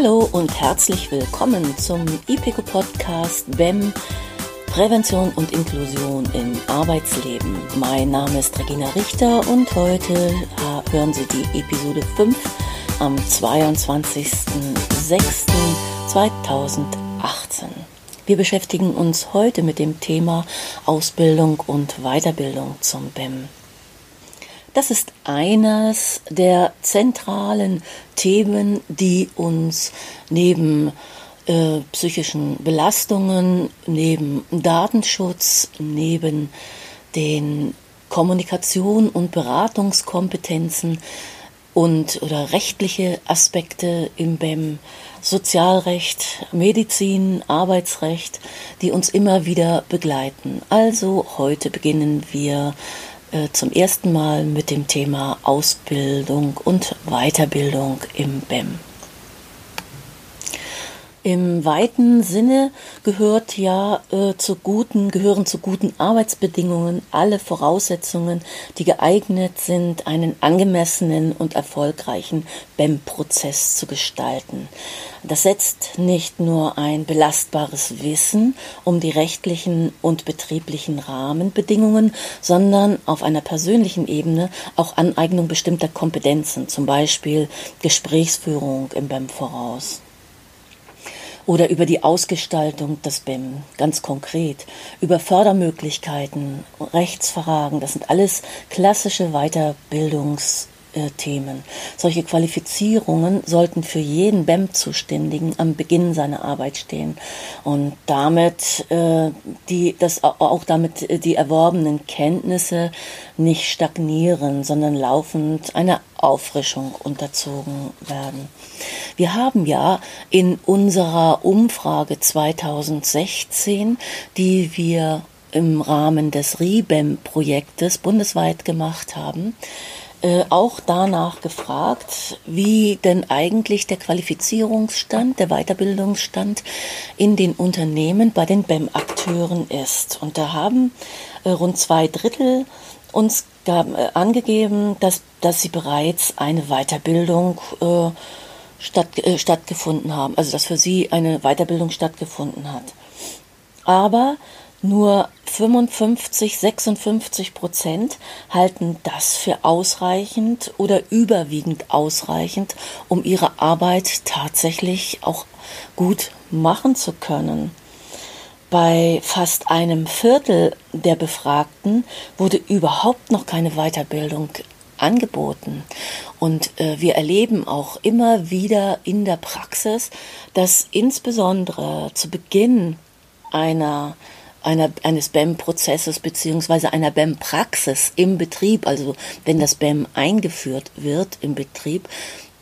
Hallo und herzlich willkommen zum IPECO Podcast BEM Prävention und Inklusion im Arbeitsleben. Mein Name ist Regina Richter und heute hören Sie die Episode 5 am 22.06.2018. Wir beschäftigen uns heute mit dem Thema Ausbildung und Weiterbildung zum BEM. Das ist eines der zentralen Themen, die uns neben äh, psychischen Belastungen, neben Datenschutz, neben den Kommunikation- und Beratungskompetenzen und oder rechtliche Aspekte im BEM, Sozialrecht, Medizin, Arbeitsrecht, die uns immer wieder begleiten. Also heute beginnen wir zum ersten Mal mit dem Thema Ausbildung und Weiterbildung im BEM. Im weiten Sinne gehört ja äh, zu guten, gehören zu guten Arbeitsbedingungen alle Voraussetzungen, die geeignet sind, einen angemessenen und erfolgreichen BEM-Prozess zu gestalten. Das setzt nicht nur ein belastbares Wissen um die rechtlichen und betrieblichen Rahmenbedingungen, sondern auf einer persönlichen Ebene auch Aneignung bestimmter Kompetenzen, zum Beispiel Gesprächsführung im BEM voraus oder über die Ausgestaltung des BIM, ganz konkret, über Fördermöglichkeiten, Rechtsfragen, das sind alles klassische Weiterbildungs- Themen. Solche Qualifizierungen sollten für jeden BEM-Zuständigen am Beginn seiner Arbeit stehen und damit äh, die, das auch damit äh, die erworbenen Kenntnisse nicht stagnieren, sondern laufend einer Auffrischung unterzogen werden. Wir haben ja in unserer Umfrage 2016, die wir im Rahmen des RIBEM-Projektes bundesweit gemacht haben, äh, auch danach gefragt, wie denn eigentlich der Qualifizierungsstand, der Weiterbildungsstand in den Unternehmen bei den BEM-Akteuren ist. Und da haben äh, rund zwei Drittel uns gab, äh, angegeben, dass, dass sie bereits eine Weiterbildung äh, statt, äh, stattgefunden haben, also dass für sie eine Weiterbildung stattgefunden hat. Aber nur 55, 56 Prozent halten das für ausreichend oder überwiegend ausreichend, um ihre Arbeit tatsächlich auch gut machen zu können. Bei fast einem Viertel der Befragten wurde überhaupt noch keine Weiterbildung angeboten. Und äh, wir erleben auch immer wieder in der Praxis, dass insbesondere zu Beginn einer einer, eines BEM-Prozesses beziehungsweise einer BEM-Praxis im Betrieb, also wenn das BEM eingeführt wird im Betrieb,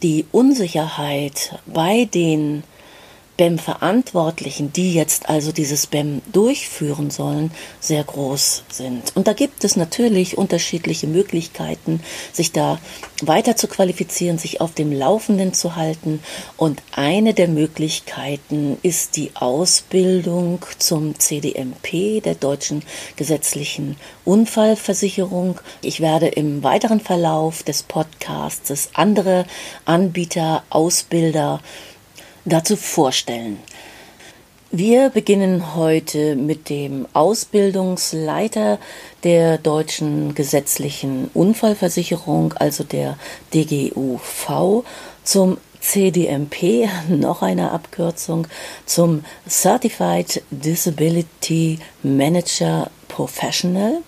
die Unsicherheit bei den BEM-Verantwortlichen, die jetzt also dieses BEM durchführen sollen, sehr groß sind. Und da gibt es natürlich unterschiedliche Möglichkeiten, sich da weiter zu qualifizieren, sich auf dem Laufenden zu halten. Und eine der Möglichkeiten ist die Ausbildung zum CDMP, der deutschen gesetzlichen Unfallversicherung. Ich werde im weiteren Verlauf des Podcasts andere Anbieter, Ausbilder, dazu vorstellen. Wir beginnen heute mit dem Ausbildungsleiter der deutschen gesetzlichen Unfallversicherung, also der DGUV, zum CDMP, noch eine Abkürzung, zum Certified Disability Manager Professional.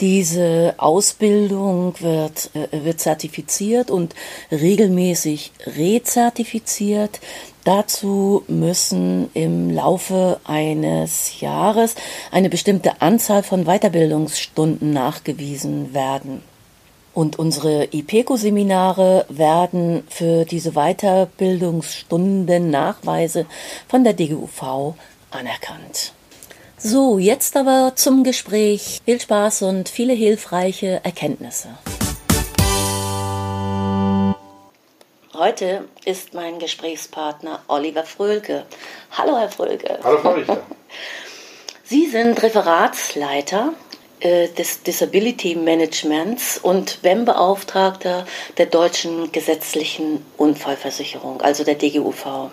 Diese Ausbildung wird, äh, wird zertifiziert und regelmäßig rezertifiziert. Dazu müssen im Laufe eines Jahres eine bestimmte Anzahl von Weiterbildungsstunden nachgewiesen werden. Und unsere IPECO-Seminare werden für diese Weiterbildungsstunden Nachweise von der DGUV anerkannt. So, jetzt aber zum Gespräch. Viel Spaß und viele hilfreiche Erkenntnisse. Heute ist mein Gesprächspartner Oliver Fröhlke. Hallo, Herr Fröhlke. Hallo, Frau Richter. Sie sind Referatsleiter äh, des Disability Managements und BEM-Beauftragter der deutschen gesetzlichen Unfallversicherung, also der DGUV.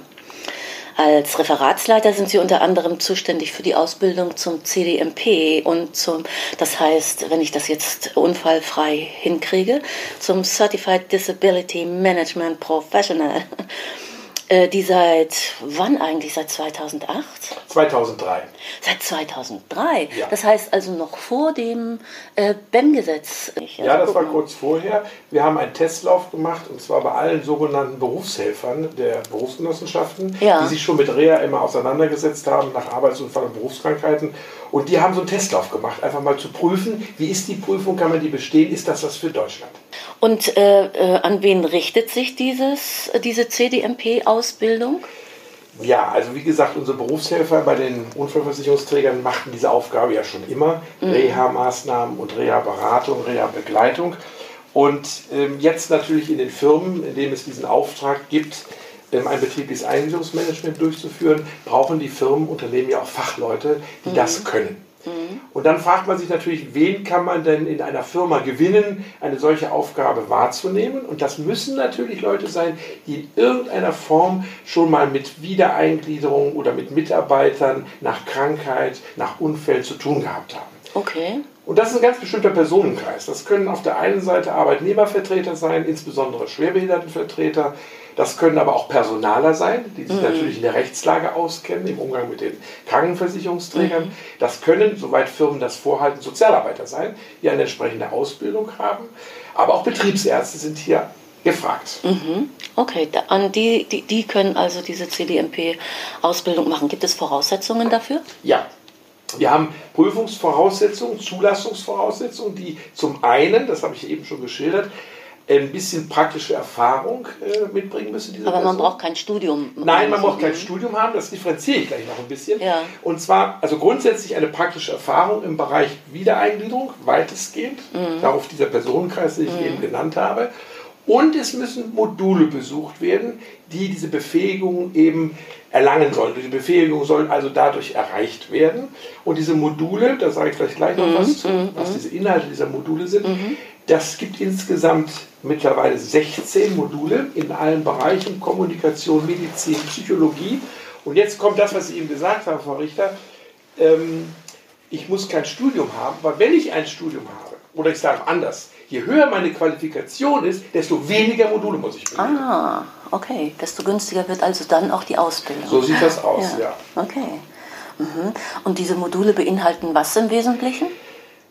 Als Referatsleiter sind Sie unter anderem zuständig für die Ausbildung zum CDMP und zum, das heißt, wenn ich das jetzt unfallfrei hinkriege, zum Certified Disability Management Professional. Äh, die seit wann eigentlich? Seit 2008? 2003. Seit 2003? Ja. Das heißt also noch vor dem äh, BEM-Gesetz. Ja, das war kurz vorher. Wir haben einen Testlauf gemacht und zwar bei allen sogenannten Berufshelfern der Berufsgenossenschaften, ja. die sich schon mit REA immer auseinandergesetzt haben nach Arbeitsunfall und Berufskrankheiten. Und die haben so einen Testlauf gemacht, einfach mal zu prüfen, wie ist die Prüfung, kann man die bestehen, ist das was für Deutschland? Und äh, äh, an wen richtet sich dieses, diese CDMP-Ausbildung? Ja, also wie gesagt, unsere Berufshelfer bei den Unfallversicherungsträgern machten diese Aufgabe ja schon immer. Mhm. Reha-Maßnahmen und Reha-Beratung, Reha-Begleitung. Und ähm, jetzt natürlich in den Firmen, in denen es diesen Auftrag gibt, ähm, ein betriebliches Eingliederungsmanagement durchzuführen, brauchen die Firmen, Unternehmen ja auch Fachleute, die mhm. das können. Mhm. Und dann fragt man sich natürlich, wen kann man denn in einer Firma gewinnen, eine solche Aufgabe wahrzunehmen? Und das müssen natürlich Leute sein, die in irgendeiner Form schon mal mit Wiedereingliederung oder mit Mitarbeitern nach Krankheit, nach Unfällen zu tun gehabt haben. Okay. Und das ist ein ganz bestimmter Personenkreis. Das können auf der einen Seite Arbeitnehmervertreter sein, insbesondere Schwerbehindertenvertreter. Das können aber auch Personaler sein, die sich mhm. natürlich in der Rechtslage auskennen, im Umgang mit den Krankenversicherungsträgern. Mhm. Das können, soweit Firmen das vorhalten, Sozialarbeiter sein, die eine entsprechende Ausbildung haben. Aber auch Betriebsärzte sind hier gefragt. Mhm. Okay, an die, die, die können also diese CDMP-Ausbildung machen. Gibt es Voraussetzungen dafür? Ja, wir haben Prüfungsvoraussetzungen, Zulassungsvoraussetzungen, die zum einen, das habe ich eben schon geschildert, ein bisschen praktische Erfahrung äh, mitbringen müssen. Aber man Person. braucht kein Studium. Nein, man braucht kein Studium haben, das differenziere ich gleich noch ein bisschen. Ja. Und zwar, also grundsätzlich eine praktische Erfahrung im Bereich Wiedereingliederung, weitestgehend, mhm. darauf dieser Personenkreis, den ich mhm. eben genannt habe. Und es müssen Module besucht werden, die diese Befähigung eben erlangen sollen. Diese Befähigung sollen also dadurch erreicht werden. Und diese Module, da sage ich gleich, gleich noch mhm. was zu, mhm. was diese Inhalte dieser Module sind, mhm. Das gibt insgesamt mittlerweile 16 Module in allen Bereichen, Kommunikation, Medizin, Psychologie. Und jetzt kommt das, was Sie eben gesagt haben, Frau Richter. Ähm, ich muss kein Studium haben, weil wenn ich ein Studium habe, oder ich sage anders, je höher meine Qualifikation ist, desto weniger Module muss ich belegen. Ah, okay. Desto günstiger wird also dann auch die Ausbildung. So sieht das aus, ja. ja. Okay. Mhm. Und diese Module beinhalten was im Wesentlichen?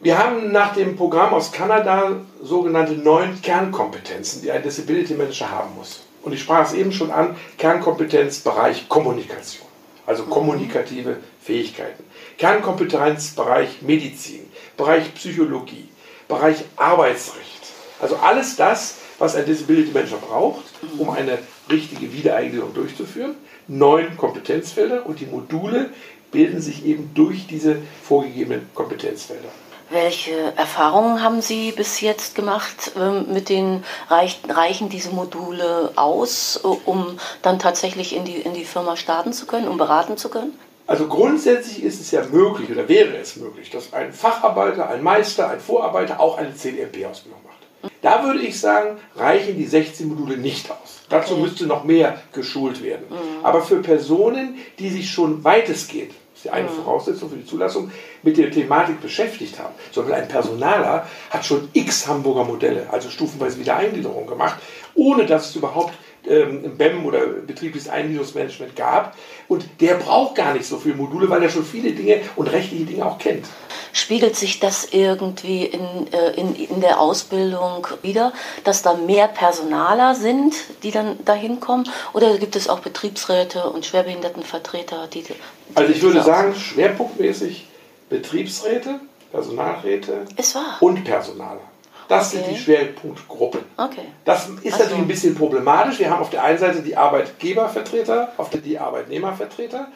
Wir haben nach dem Programm aus Kanada sogenannte neun Kernkompetenzen, die ein Disability Manager haben muss. Und ich sprach es eben schon an, Kernkompetenzbereich Kommunikation, also mhm. kommunikative Fähigkeiten. Kernkompetenzbereich Medizin, Bereich Psychologie, Bereich Arbeitsrecht. Also alles das, was ein Disability Manager braucht, um eine richtige Wiedereingliederung durchzuführen. Neun Kompetenzfelder und die Module bilden sich eben durch diese vorgegebenen Kompetenzfelder. Welche Erfahrungen haben Sie bis jetzt gemacht ähm, mit den reichen diese Module aus, um dann tatsächlich in die, in die Firma starten zu können, um beraten zu können? Also grundsätzlich ist es ja möglich oder wäre es möglich, dass ein Facharbeiter, ein Meister, ein Vorarbeiter auch eine CDMP-Ausbildung macht. Da würde ich sagen, reichen die 16 Module nicht aus. Dazu müsste noch mehr geschult werden. Mhm. Aber für Personen, die sich schon weitestgehend, das ist eine. Voraussetzung für die Zulassung, mit der Thematik beschäftigt haben, sondern ein Personaler hat schon x Hamburger Modelle, also stufenweise Wiedereingliederung gemacht, ohne dass es überhaupt ähm, BEM oder betriebliches Eingliederungsmanagement gab. Und der braucht gar nicht so viele Module, weil er schon viele Dinge und rechtliche Dinge auch kennt. Spiegelt sich das irgendwie in, äh, in, in der Ausbildung wieder, dass da mehr Personaler sind, die dann dahin kommen? Oder gibt es auch Betriebsräte und Schwerbehindertenvertreter, die. die also ich würde sagen, schwerpunktmäßig Betriebsräte, Personalräte und Personaler. Das okay. sind die Schwerpunktgruppen. Okay. Das ist also. natürlich ein bisschen problematisch. Wir haben auf der einen Seite die Arbeitgebervertreter, auf der die Arbeitnehmervertreter.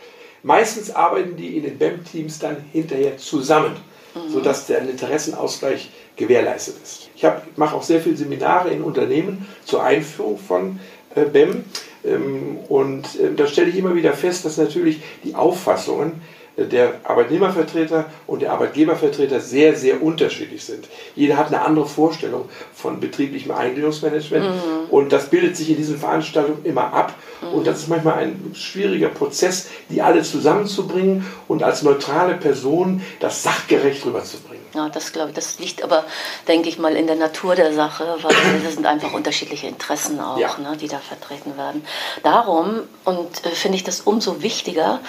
Meistens arbeiten die in den BEM-Teams dann hinterher zusammen, mhm. sodass der Interessenausgleich gewährleistet ist. Ich mache auch sehr viele Seminare in Unternehmen zur Einführung von äh, BEM. Ähm, und äh, da stelle ich immer wieder fest, dass natürlich die Auffassungen der Arbeitnehmervertreter und der Arbeitgebervertreter sehr, sehr unterschiedlich sind. Jeder hat eine andere Vorstellung von betrieblichem Eingliederungsmanagement mhm. und das bildet sich in diesen Veranstaltungen immer ab. Mhm. Und das ist manchmal ein schwieriger Prozess, die alle zusammenzubringen und als neutrale Person das sachgerecht rüberzubringen. Ja, das glaube ich, das liegt aber, denke ich mal, in der Natur der Sache, weil das sind einfach unterschiedliche Interessen auch, ja. ne, die da vertreten werden. Darum, und äh, finde ich das umso wichtiger,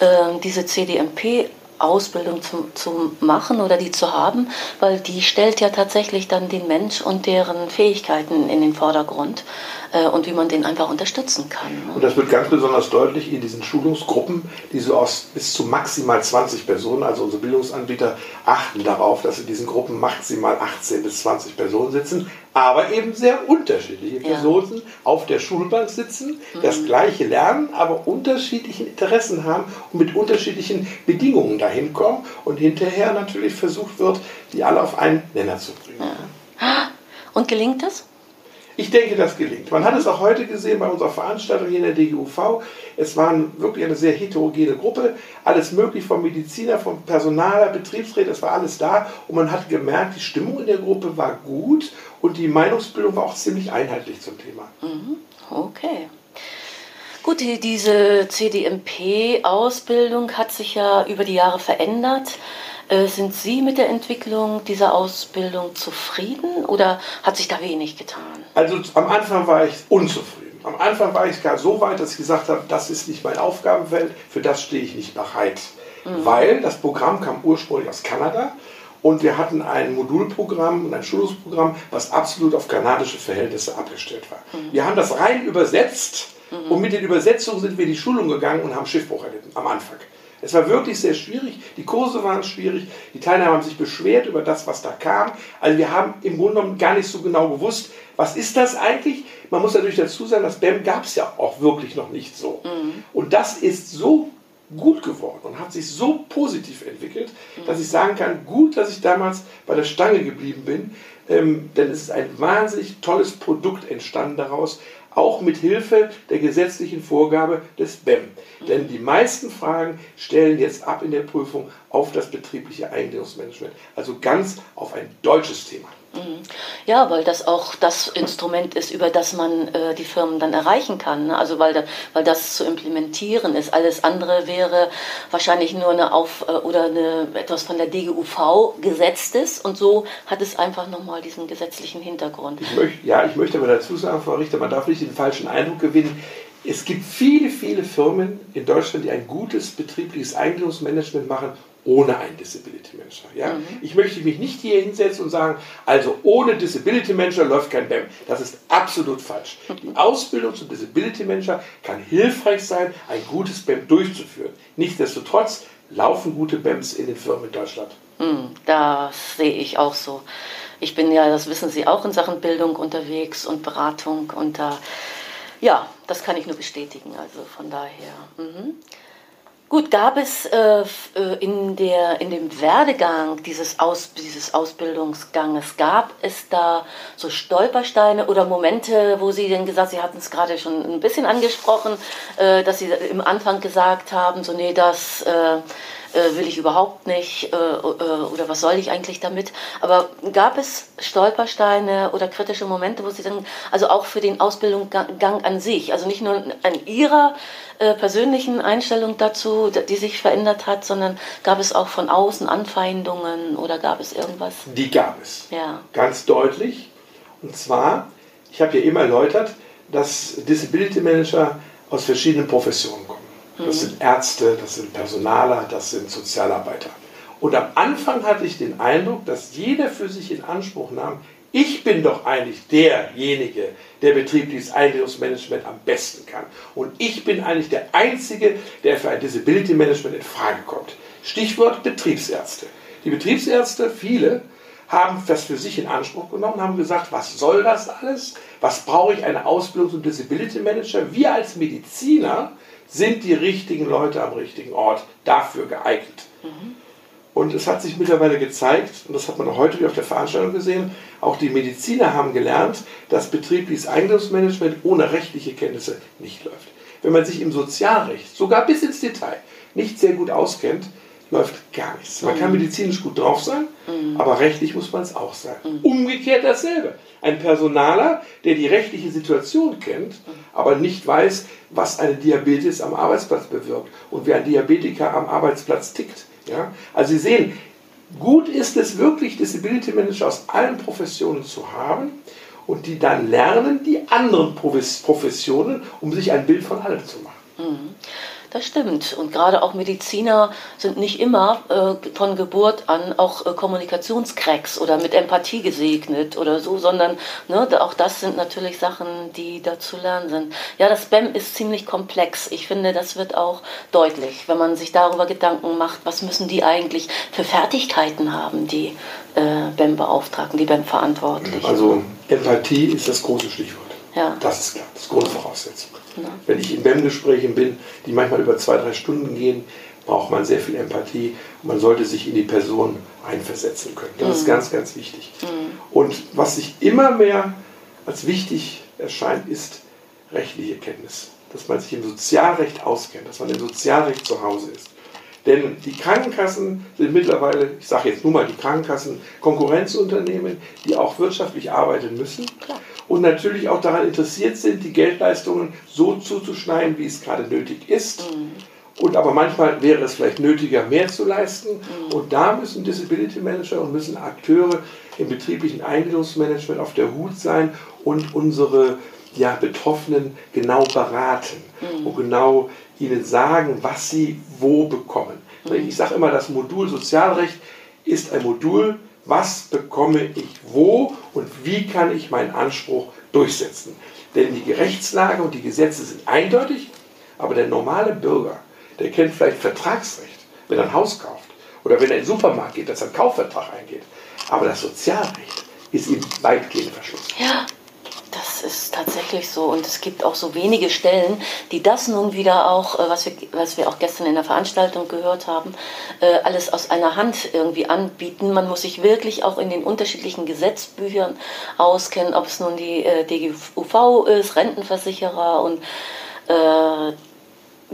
äh, diese CDMP Ausbildung zu, zu machen oder die zu haben, weil die stellt ja tatsächlich dann den Mensch und deren Fähigkeiten in den Vordergrund äh, und wie man den einfach unterstützen kann. Ne? Und das wird ganz besonders deutlich in diesen Schulungsgruppen, die so aus bis zu maximal 20 Personen, also unsere Bildungsanbieter achten darauf, dass in diesen Gruppen maximal 18 bis 20 Personen sitzen, aber eben sehr unterschiedliche Personen ja. auf der Schulbank sitzen, mhm. das gleiche lernen, aber unterschiedliche Interessen haben und mit unterschiedlichen Bedingungen dahin kommen und hinterher natürlich versucht wird, die alle auf einen Nenner zu bringen. Ja. Und gelingt das? Ich denke, das gelingt. Man hat es auch heute gesehen bei unserer Veranstaltung hier in der DGUV. Es war wirklich eine sehr heterogene Gruppe. Alles möglich vom Mediziner, vom Personaler, Betriebsräte, es war alles da. Und man hat gemerkt, die Stimmung in der Gruppe war gut und die Meinungsbildung war auch ziemlich einheitlich zum Thema. Mhm. Okay. Gut, die, diese CDMP-Ausbildung hat sich ja über die Jahre verändert. Äh, sind Sie mit der Entwicklung dieser Ausbildung zufrieden oder hat sich da wenig getan? Also am Anfang war ich unzufrieden. Am Anfang war ich gar so weit, dass ich gesagt habe, das ist nicht mein Aufgabenfeld, für das stehe ich nicht bereit. Mhm. Weil das Programm kam ursprünglich aus Kanada und wir hatten ein Modulprogramm und ein Schulungsprogramm, was absolut auf kanadische Verhältnisse abgestellt war. Mhm. Wir haben das rein übersetzt mhm. und mit den Übersetzungen sind wir in die Schulung gegangen und haben Schiffbruch erlitten am Anfang. Es war wirklich sehr schwierig. Die Kurse waren schwierig. Die Teilnehmer haben sich beschwert über das, was da kam. Also wir haben im Grunde genommen gar nicht so genau gewusst, was ist das eigentlich. Man muss natürlich dazu sagen, das BEM gab es ja auch wirklich noch nicht so. Mhm. Und das ist so gut geworden und hat sich so positiv entwickelt, mhm. dass ich sagen kann, gut, dass ich damals bei der Stange geblieben bin, ähm, denn es ist ein wahnsinnig tolles Produkt entstanden daraus, auch mit Hilfe der gesetzlichen Vorgabe des BEM. Denn die meisten Fragen stellen jetzt ab in der Prüfung auf das betriebliche Eingliederungsmanagement, also ganz auf ein deutsches Thema. Mhm. Ja, weil das auch das Instrument ist, über das man äh, die Firmen dann erreichen kann. Ne? Also weil, da, weil das zu implementieren ist. Alles andere wäre wahrscheinlich nur eine Auf- äh, oder eine, etwas von der DGUV gesetztes und so hat es einfach nochmal diesen gesetzlichen Hintergrund. Ich möchte, ja, ich möchte aber dazu sagen, Frau Richter, man darf nicht den falschen Eindruck gewinnen. Es gibt viele, viele Firmen in Deutschland, die ein gutes betriebliches Eingliederungsmanagement machen ohne einen Disability Manager. Ja? Mhm. Ich möchte mich nicht hier hinsetzen und sagen, also ohne Disability Manager läuft kein BEM. Das ist absolut falsch. Die Ausbildung zum Disability Manager kann hilfreich sein, ein gutes BEM durchzuführen. Nichtsdestotrotz laufen gute BEMs in den Firmen in Deutschland. Mhm, das sehe ich auch so. Ich bin ja, das wissen Sie auch, in Sachen Bildung unterwegs und Beratung und da, ja, das kann ich nur bestätigen. Also von daher. Mhm. Gut, gab es äh, äh, in, der, in dem Werdegang dieses, Aus, dieses Ausbildungsganges, gab es da so Stolpersteine oder Momente, wo Sie denn gesagt, Sie hatten es gerade schon ein bisschen angesprochen, äh, dass Sie im Anfang gesagt haben, so nee, das... Äh, äh, will ich überhaupt nicht äh, äh, oder was soll ich eigentlich damit. Aber gab es Stolpersteine oder kritische Momente, wo Sie dann, also auch für den Ausbildungsgang an sich, also nicht nur an Ihrer äh, persönlichen Einstellung dazu, die sich verändert hat, sondern gab es auch von außen Anfeindungen oder gab es irgendwas? Die gab es. Ja. Ganz deutlich. Und zwar, ich habe ja eben erläutert, dass Disability Manager aus verschiedenen Professionen kommen. Das sind Ärzte, das sind Personaler, das sind Sozialarbeiter. Und am Anfang hatte ich den Eindruck, dass jeder für sich in Anspruch nahm, ich bin doch eigentlich derjenige, der betriebliches Eingliederungsmanagement am besten kann. Und ich bin eigentlich der Einzige, der für ein Disability Management in Frage kommt. Stichwort Betriebsärzte. Die Betriebsärzte, viele, haben das für sich in Anspruch genommen, haben gesagt, was soll das alles? Was brauche ich eine Ausbildung zum Disability Manager? Wir als Mediziner sind die richtigen Leute am richtigen Ort dafür geeignet. Mhm. Und es hat sich mittlerweile gezeigt, und das hat man auch heute wieder auf der Veranstaltung gesehen, auch die Mediziner haben gelernt, dass betriebliches Eingliederungsmanagement ohne rechtliche Kenntnisse nicht läuft. Wenn man sich im Sozialrecht, sogar bis ins Detail, nicht sehr gut auskennt, läuft gar nichts. Man kann mhm. medizinisch gut drauf sein, mhm. aber rechtlich muss man es auch sein. Mhm. Umgekehrt dasselbe. Ein Personaler, der die rechtliche Situation kennt, aber nicht weiß, was eine Diabetes am Arbeitsplatz bewirkt und wie ein Diabetiker am Arbeitsplatz tickt. Ja? Also Sie sehen, gut ist es wirklich, Disability Manager aus allen Professionen zu haben und die dann lernen, die anderen Professionen, um sich ein Bild von allem zu machen. Das stimmt. Und gerade auch Mediziner sind nicht immer äh, von Geburt an auch äh, Kommunikationscracks oder mit Empathie gesegnet oder so, sondern ne, auch das sind natürlich Sachen, die da zu lernen sind. Ja, das BEM ist ziemlich komplex. Ich finde, das wird auch deutlich, wenn man sich darüber Gedanken macht, was müssen die eigentlich für Fertigkeiten haben, die äh, BEM-Beauftragten, die BEM-Verantwortlichen. Also Empathie ist das große Stichwort. Ja. Das ist klar, das ist Grundvoraussetzung. Ja. Wenn ich in BEM-Gesprächen bin, die manchmal über zwei, drei Stunden gehen, braucht man sehr viel Empathie man sollte sich in die Person einversetzen können. Das mhm. ist ganz, ganz wichtig. Mhm. Und was sich immer mehr als wichtig erscheint, ist rechtliche Kenntnis. Dass man sich im Sozialrecht auskennt, dass man im Sozialrecht zu Hause ist. Denn die Krankenkassen sind mittlerweile, ich sage jetzt nur mal die Krankenkassen, Konkurrenzunternehmen, die auch wirtschaftlich arbeiten müssen. Klar und natürlich auch daran interessiert sind, die Geldleistungen so zuzuschneiden, wie es gerade nötig ist. Mhm. Und aber manchmal wäre es vielleicht nötiger, mehr zu leisten. Mhm. Und da müssen Disability Manager und müssen Akteure im betrieblichen Eingliederungsmanagement auf der Hut sein und unsere ja, Betroffenen genau beraten mhm. und genau ihnen sagen, was sie wo bekommen. Ich sage immer, das Modul Sozialrecht ist ein Modul, was bekomme ich wo und wie kann ich meinen Anspruch durchsetzen. Denn die Rechtslage und die Gesetze sind eindeutig, aber der normale Bürger, der kennt vielleicht Vertragsrecht, wenn er ein Haus kauft oder wenn er in den Supermarkt geht, dass er einen Kaufvertrag eingeht. Aber das Sozialrecht ist ihm weitgehend verschlossen. Ja. Ist tatsächlich so. Und es gibt auch so wenige Stellen, die das nun wieder auch, äh, was wir, was wir auch gestern in der Veranstaltung gehört haben, äh, alles aus einer Hand irgendwie anbieten. Man muss sich wirklich auch in den unterschiedlichen Gesetzbüchern auskennen, ob es nun die äh, DGUV ist, Rentenversicherer und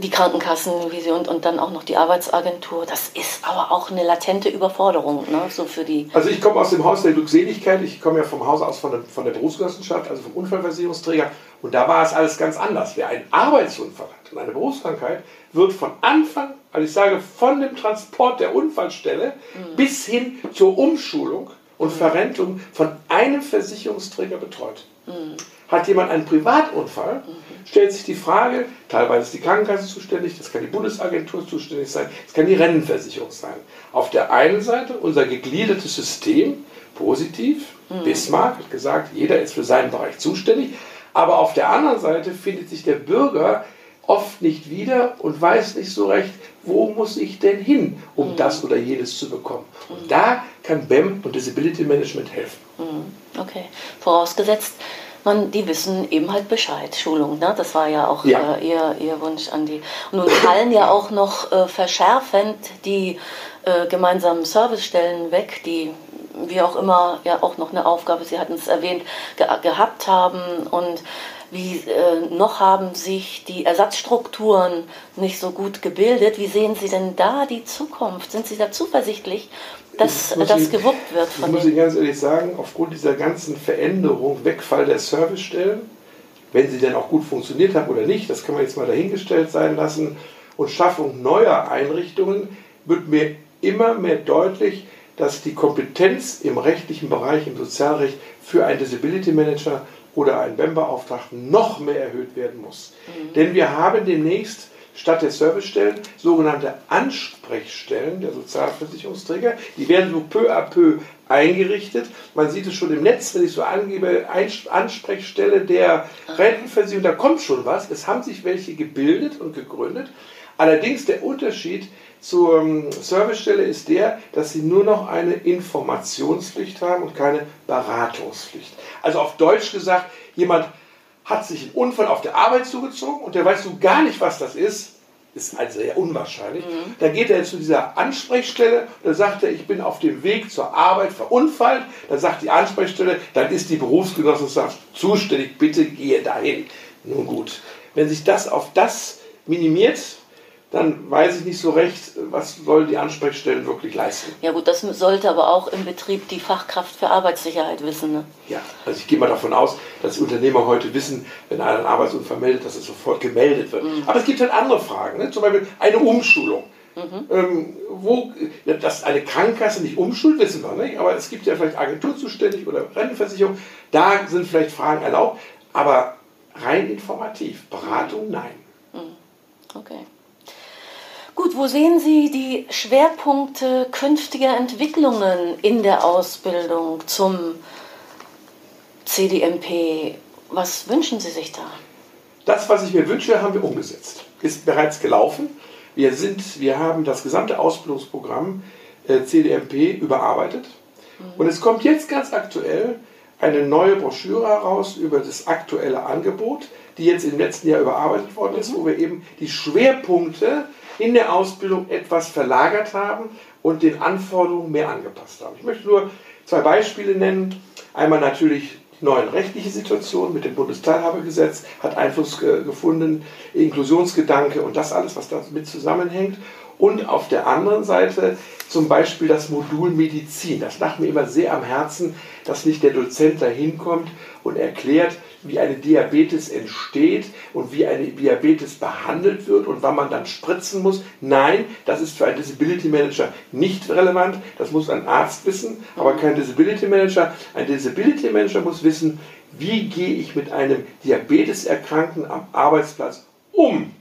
die Krankenkassenvision und dann auch noch die Arbeitsagentur. Das ist aber auch eine latente Überforderung, ne? so für die. Also ich komme aus dem Haus der Glückseligkeit. Ich komme ja vom Haus aus von der, von der Berufsgenossenschaft, also vom Unfallversicherungsträger. Und da war es alles ganz anders. Wer einen Arbeitsunfall hat und eine Berufskrankheit, wird von Anfang, also ich sage von dem Transport der Unfallstelle mhm. bis hin zur Umschulung und Verrentung von einem Versicherungsträger betreut. Hat jemand einen Privatunfall, stellt sich die Frage, teilweise ist die Krankenkasse zuständig, das kann die Bundesagentur zuständig sein, das kann die Rentenversicherung sein. Auf der einen Seite unser gegliedertes System, positiv. Bismarck hat gesagt, jeder ist für seinen Bereich zuständig, aber auf der anderen Seite findet sich der Bürger oft nicht wieder und weiß nicht so recht, wo muss ich denn hin, um mhm. das oder jenes zu bekommen. Und mhm. da kann BEM und Disability Management helfen. Mhm. Okay, vorausgesetzt, man, die wissen eben halt Bescheid. Schulung, ne? das war ja auch ja. Äh, ihr, ihr Wunsch an die. Und nun fallen ja auch noch äh, verschärfend die äh, gemeinsamen Servicestellen weg, die wie auch immer ja auch noch eine Aufgabe, Sie hatten es erwähnt, ge gehabt haben und wie äh, noch haben sich die Ersatzstrukturen nicht so gut gebildet. Wie sehen Sie denn da die Zukunft? Sind Sie da zuversichtlich, dass das ich, gewuppt wird von Ich muss Ihnen ganz ehrlich sagen, aufgrund dieser ganzen Veränderung, Wegfall der Servicestellen, wenn sie denn auch gut funktioniert haben oder nicht, das kann man jetzt mal dahingestellt sein lassen, und Schaffung neuer Einrichtungen, wird mir immer mehr deutlich, dass die Kompetenz im rechtlichen Bereich, im Sozialrecht für einen Disability Manager oder einen BEM-Beauftragten noch mehr erhöht werden muss. Mhm. Denn wir haben demnächst statt der Servicestellen sogenannte Ansprechstellen der Sozialversicherungsträger. Die werden so peu à peu eingerichtet. Man sieht es schon im Netz, wenn ich so angebe, Ansprechstelle der Rentenversicherung, da kommt schon was. Es haben sich welche gebildet und gegründet. Allerdings der Unterschied zur ähm, Servicestelle ist der, dass sie nur noch eine Informationspflicht haben und keine Beratungspflicht. Also auf Deutsch gesagt, jemand hat sich einen Unfall auf der Arbeit zugezogen und der weiß so gar nicht, was das ist. Ist also sehr unwahrscheinlich. Mhm. Dann geht er zu dieser Ansprechstelle und dann sagt er, ich bin auf dem Weg zur Arbeit verunfallt. Dann sagt die Ansprechstelle, dann ist die Berufsgenossenschaft zuständig, bitte gehe dahin. Nun gut, wenn sich das auf das minimiert, dann weiß ich nicht so recht, was sollen die Ansprechstellen wirklich leisten. Ja gut, das sollte aber auch im Betrieb die Fachkraft für Arbeitssicherheit wissen. Ne? Ja, also ich gehe mal davon aus, dass Unternehmer heute wissen, wenn einer einen Arbeitsunfall meldet, dass es sofort gemeldet wird. Mhm. Aber es gibt halt andere Fragen, ne? zum Beispiel eine Umschulung. Mhm. Ähm, wo, dass eine Krankenkasse nicht umschult, wissen wir nicht, aber es gibt ja vielleicht Agentur zuständig oder Rentenversicherung, da sind vielleicht Fragen erlaubt, aber rein informativ, Beratung nein. Mhm. Okay. Gut, wo sehen Sie die Schwerpunkte künftiger Entwicklungen in der Ausbildung zum CDMP? Was wünschen Sie sich da? Das, was ich mir wünsche, haben wir umgesetzt. Ist bereits gelaufen. Wir, sind, wir haben das gesamte Ausbildungsprogramm äh, CDMP überarbeitet. Mhm. Und es kommt jetzt ganz aktuell eine neue Broschüre heraus über das aktuelle Angebot, die jetzt im letzten Jahr überarbeitet worden ist, mhm. wo wir eben die Schwerpunkte in der Ausbildung etwas verlagert haben und den Anforderungen mehr angepasst haben. Ich möchte nur zwei Beispiele nennen. Einmal natürlich die neue rechtliche Situation mit dem Bundesteilhabegesetz hat Einfluss gefunden, Inklusionsgedanke und das alles, was damit zusammenhängt. Und auf der anderen Seite zum Beispiel das Modul Medizin. Das lag mir immer sehr am Herzen, dass nicht der Dozent da hinkommt und erklärt, wie eine Diabetes entsteht und wie eine Diabetes behandelt wird und wann man dann spritzen muss. Nein, das ist für einen Disability Manager nicht relevant. Das muss ein Arzt wissen, aber kein Disability Manager. Ein Disability Manager muss wissen, wie gehe ich mit einem Diabeteserkrankten am Arbeitsplatz um.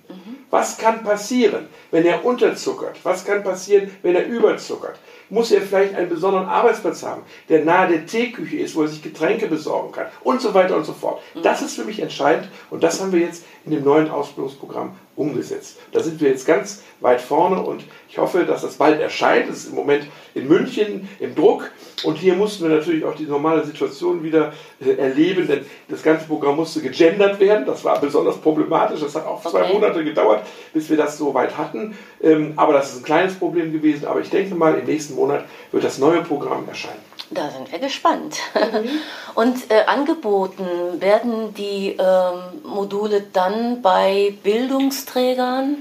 Was kann passieren, wenn er unterzuckert? Was kann passieren, wenn er überzuckert? muss er vielleicht einen besonderen Arbeitsplatz haben, der nahe der Teeküche ist, wo er sich Getränke besorgen kann und so weiter und so fort. Mhm. Das ist für mich entscheidend und das haben wir jetzt in dem neuen Ausbildungsprogramm umgesetzt. Da sind wir jetzt ganz weit vorne und ich hoffe, dass das bald erscheint. Es ist im Moment in München im Druck und hier mussten wir natürlich auch die normale Situation wieder äh, erleben, denn das ganze Programm musste gegendert werden. Das war besonders problematisch. Das hat auch zwei okay. Monate gedauert, bis wir das so weit hatten. Ähm, aber das ist ein kleines Problem gewesen. Aber ich denke mal, im nächsten Monat wird das neue Programm erscheinen. Da sind wir gespannt. Mhm. Und äh, angeboten werden die ähm, Module dann bei Bildungsträgern,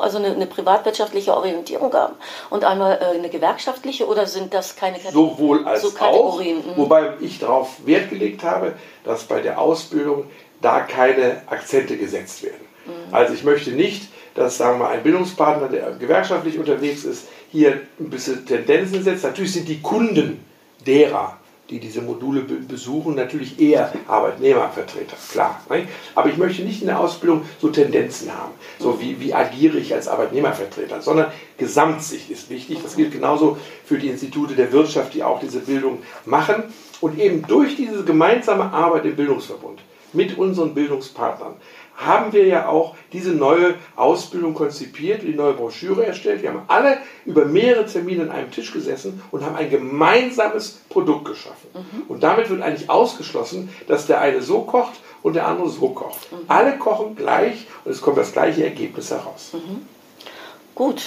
also eine, eine, privatwirtschaftliche Orientierung haben und einmal äh, eine gewerkschaftliche oder sind das keine Kategorien? Sowohl als so Kategorien? auch, mhm. wobei ich darauf Wert gelegt habe, dass bei der Ausbildung da keine Akzente gesetzt werden. Mhm. Also ich möchte nicht, dass sagen wir, ein Bildungspartner, der gewerkschaftlich unterwegs ist, hier ein bisschen Tendenzen setzt. Natürlich sind die Kunden derer, die diese Module besuchen, natürlich eher Arbeitnehmervertreter, klar. Ne? Aber ich möchte nicht in der Ausbildung so Tendenzen haben, so wie, wie agiere ich als Arbeitnehmervertreter, sondern Gesamtsicht ist wichtig. Das gilt genauso für die Institute der Wirtschaft, die auch diese Bildung machen. Und eben durch diese gemeinsame Arbeit im Bildungsverbund mit unseren Bildungspartnern haben wir ja auch diese neue Ausbildung konzipiert, die neue Broschüre erstellt. Wir haben alle über mehrere Termine an einem Tisch gesessen und haben ein gemeinsames Produkt geschaffen. Mhm. Und damit wird eigentlich ausgeschlossen, dass der eine so kocht und der andere so kocht. Mhm. Alle kochen gleich und es kommt das gleiche Ergebnis heraus. Mhm. Gut,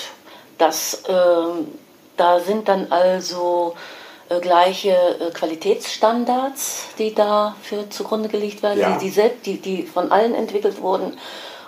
das, äh, da sind dann also äh, gleiche äh, Qualitätsstandards, die dafür zugrunde gelegt werden, ja. die, die, die von allen entwickelt wurden.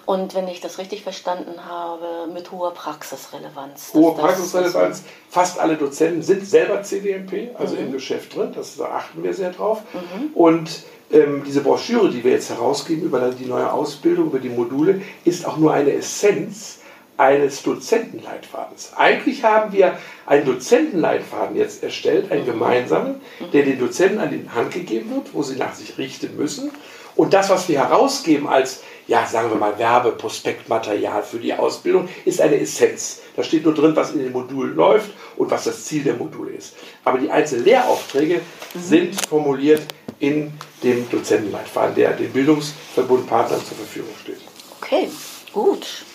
Und wenn ich das richtig verstanden habe, mit hoher Praxisrelevanz. Hohe Praxisrelevanz. Fast alle Dozenten sind selber CDMP, also mhm. im Geschäft drin. Das, da achten wir sehr drauf. Mhm. Und ähm, diese Broschüre, die wir jetzt herausgeben über die neue Ausbildung, über die Module, ist auch nur eine Essenz eines Dozentenleitfadens. Eigentlich haben wir einen Dozentenleitfaden jetzt erstellt, einen gemeinsamen, der den Dozenten an die Hand gegeben wird, wo sie nach sich richten müssen. Und das, was wir herausgeben als, ja, sagen wir mal, Werbeprospektmaterial für die Ausbildung, ist eine Essenz. Da steht nur drin, was in den Modulen läuft und was das Ziel der Module ist. Aber die einzelnen Lehraufträge sind formuliert in dem Dozentenleitfaden, der den Bildungsverbundpartnern zur Verfügung steht. Okay, gut.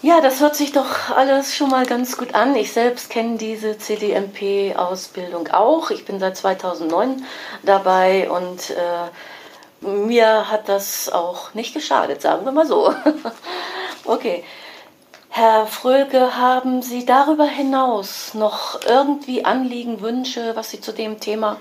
Ja, das hört sich doch alles schon mal ganz gut an. Ich selbst kenne diese CDMP-Ausbildung auch. Ich bin seit 2009 dabei und äh, mir hat das auch nicht geschadet, sagen wir mal so. okay. Herr Fröge, haben Sie darüber hinaus noch irgendwie Anliegen, Wünsche, was Sie zu dem Thema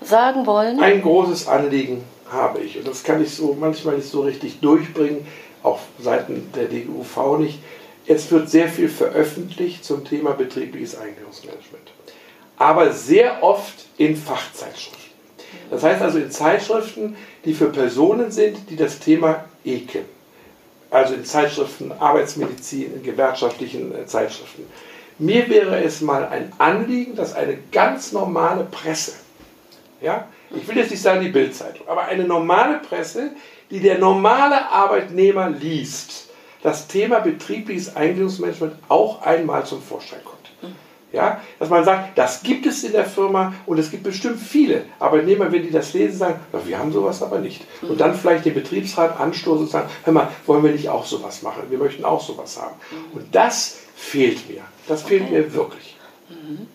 sagen wollen? Ein großes Anliegen habe ich und das kann ich so manchmal nicht so richtig durchbringen auch Seiten der DGUV nicht. Es wird sehr viel veröffentlicht zum Thema betriebliches Eingliederungsmanagement. Aber sehr oft in Fachzeitschriften. Das heißt also in Zeitschriften, die für Personen sind, die das Thema ekeln. Also in Zeitschriften, Arbeitsmedizin, in gewerkschaftlichen äh, Zeitschriften. Mir wäre es mal ein Anliegen, dass eine ganz normale Presse, ja, ich will jetzt nicht sagen die Bildzeitung, aber eine normale Presse, die der normale Arbeitnehmer liest, das Thema betriebliches Eingliederungsmanagement auch einmal zum Vorschein kommt. Ja, dass man sagt, das gibt es in der Firma und es gibt bestimmt viele Arbeitnehmer, wenn die das lesen, sagen, wir haben sowas aber nicht. Und dann vielleicht den Betriebsrat anstoßen und sagen, hör mal, wollen wir nicht auch sowas machen? Wir möchten auch sowas haben. Und das fehlt mir. Das fehlt okay. mir wirklich. Mhm.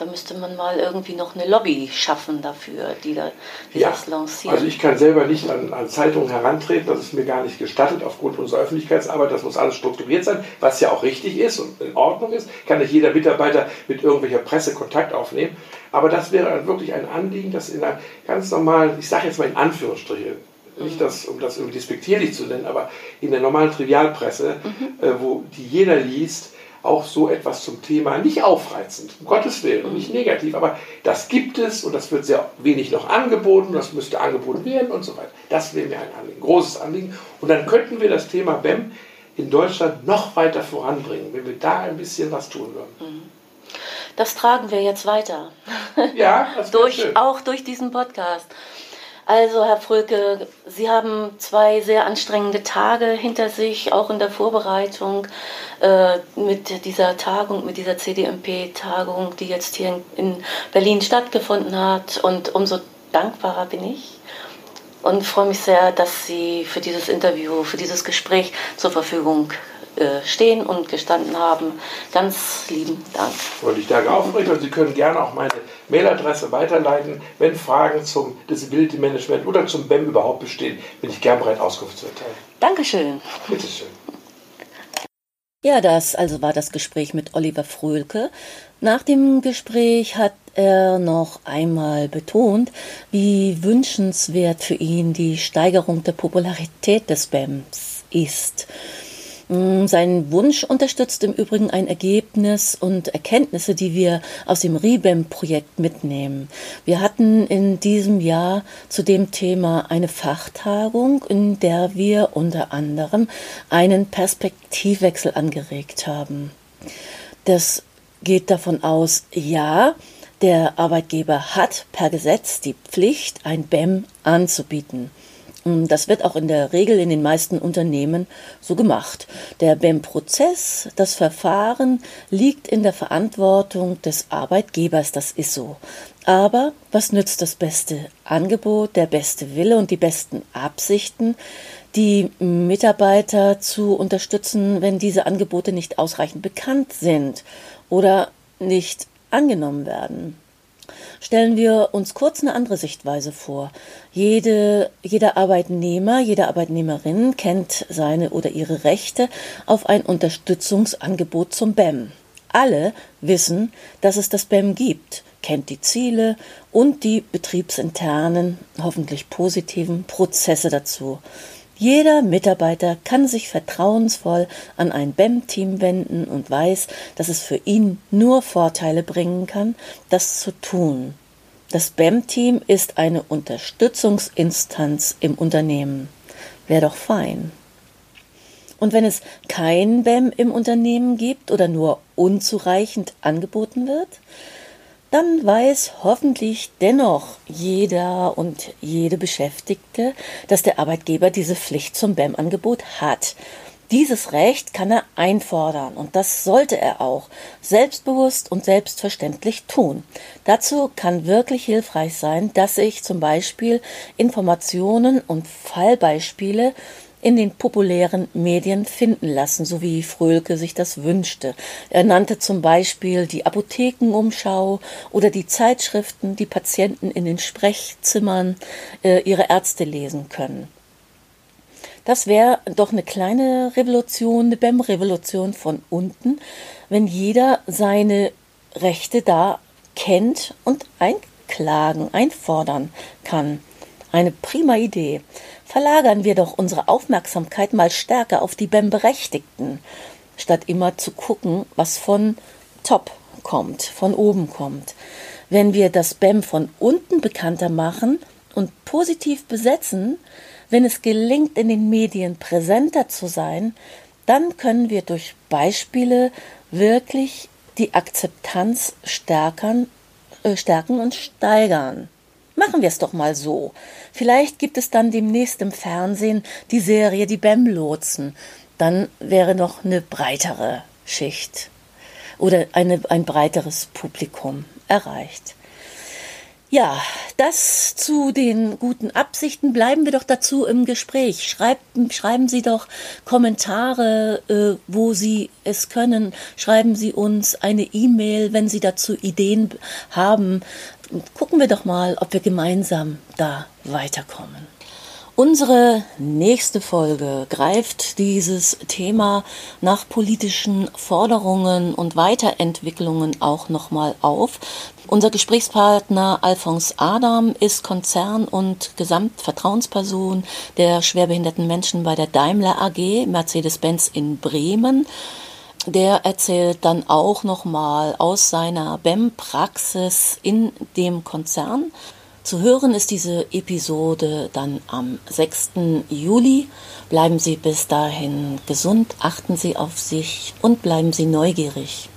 Da müsste man mal irgendwie noch eine Lobby schaffen dafür, die, da, die ja. das lanciert. Also ich kann selber nicht an, an, Zeitungen herantreten, das ist mir gar nicht gestattet aufgrund unserer Öffentlichkeitsarbeit. Das muss alles strukturiert sein, was ja auch richtig ist und in Ordnung ist. Kann nicht jeder Mitarbeiter mit irgendwelcher Presse Kontakt aufnehmen. Aber das wäre wirklich ein Anliegen, das in einer ganz normalen, ich sage jetzt mal in Anführungsstriche, nicht das, um das irgendwie despektierlich zu nennen, aber in der normalen Trivialpresse, mhm. äh, wo die jeder liest, auch so etwas zum Thema, nicht aufreizend, um Gottes Willen, nicht negativ, aber das gibt es und das wird sehr wenig noch angeboten, das müsste angeboten werden und so weiter. Das wäre mir ein Anliegen, großes Anliegen. Und dann könnten wir das Thema BEM in Deutschland noch weiter voranbringen, wenn wir da ein bisschen was tun würden. Mhm. Das tragen wir jetzt weiter. Ja, das durch, schön. auch durch diesen Podcast. Also, Herr Fröke, Sie haben zwei sehr anstrengende Tage hinter sich, auch in der Vorbereitung äh, mit dieser Tagung, mit dieser CDMP-Tagung, die jetzt hier in Berlin stattgefunden hat. Und umso dankbarer bin ich und freue mich sehr, dass Sie für dieses Interview, für dieses Gespräch zur Verfügung äh, stehen und gestanden haben. Ganz lieben Dank. Und ich danke auch, und Sie können gerne auch meine Mailadresse weiterleiten, wenn Fragen zum Disability Management oder zum BEM überhaupt bestehen, bin ich gern bereit, Auskunft zu erteilen. Dankeschön. Bitteschön. Ja, das also war das Gespräch mit Oliver Fröhlke. Nach dem Gespräch hat er noch einmal betont, wie wünschenswert für ihn die Steigerung der Popularität des BEMs ist. Mm, sein Wunsch unterstützt im Übrigen ein Ergebnis und Erkenntnisse, die wir aus dem RIBEM-Projekt mitnehmen. Wir hatten in diesem Jahr zu dem Thema eine Fachtagung, in der wir unter anderem einen Perspektivwechsel angeregt haben. Das geht davon aus, ja, der Arbeitgeber hat per Gesetz die Pflicht, ein BEM anzubieten. Mm, das wird auch in der Regel in den meisten Unternehmen so gemacht. Der BEM-Prozess, das Verfahren liegt in der Verantwortung des Arbeitgebers, das ist so. Aber was nützt das beste Angebot, der beste Wille und die besten Absichten, die Mitarbeiter zu unterstützen, wenn diese Angebote nicht ausreichend bekannt sind oder nicht angenommen werden? Stellen wir uns kurz eine andere Sichtweise vor. Jede, jeder Arbeitnehmer, jede Arbeitnehmerin kennt seine oder ihre Rechte auf ein Unterstützungsangebot zum BEM. Alle wissen, dass es das BEM gibt, kennt die Ziele und die betriebsinternen, hoffentlich positiven Prozesse dazu. Jeder Mitarbeiter kann sich vertrauensvoll an ein BEM-Team wenden und weiß, dass es für ihn nur Vorteile bringen kann, das zu tun. Das BEM-Team ist eine Unterstützungsinstanz im Unternehmen. Wäre doch fein. Und wenn es kein BEM im Unternehmen gibt oder nur unzureichend angeboten wird, dann weiß hoffentlich dennoch jeder und jede Beschäftigte, dass der Arbeitgeber diese Pflicht zum BEM-Angebot hat. Dieses Recht kann er einfordern und das sollte er auch selbstbewusst und selbstverständlich tun. Dazu kann wirklich hilfreich sein, dass ich zum Beispiel Informationen und Fallbeispiele in den populären Medien finden lassen, so wie Fröhlke sich das wünschte. Er nannte zum Beispiel die Apothekenumschau oder die Zeitschriften, die Patienten in den Sprechzimmern äh, ihre Ärzte lesen können. Das wäre doch eine kleine Revolution, eine BEM-Revolution von unten, wenn jeder seine Rechte da kennt und einklagen, einfordern kann. Eine prima Idee. Verlagern wir doch unsere Aufmerksamkeit mal stärker auf die BEM-Berechtigten, statt immer zu gucken, was von top kommt, von oben kommt. Wenn wir das BEM von unten bekannter machen und positiv besetzen, wenn es gelingt, in den Medien präsenter zu sein, dann können wir durch Beispiele wirklich die Akzeptanz stärkern, äh, stärken und steigern. Machen wir es doch mal so. Vielleicht gibt es dann demnächst im Fernsehen die Serie Die Bem-Lotsen. Dann wäre noch eine breitere Schicht oder eine, ein breiteres Publikum erreicht. Ja, das zu den guten Absichten. Bleiben wir doch dazu im Gespräch. Schreibt, schreiben Sie doch Kommentare, äh, wo Sie es können. Schreiben Sie uns eine E-Mail, wenn Sie dazu Ideen haben. Gucken wir doch mal, ob wir gemeinsam da weiterkommen. Unsere nächste Folge greift dieses Thema nach politischen Forderungen und Weiterentwicklungen auch nochmal auf. Unser Gesprächspartner Alphonse Adam ist Konzern- und Gesamtvertrauensperson der schwerbehinderten Menschen bei der Daimler AG Mercedes-Benz in Bremen. Der erzählt dann auch nochmal aus seiner BEM-Praxis in dem Konzern. Zu hören ist diese Episode dann am 6. Juli. Bleiben Sie bis dahin gesund, achten Sie auf sich und bleiben Sie neugierig.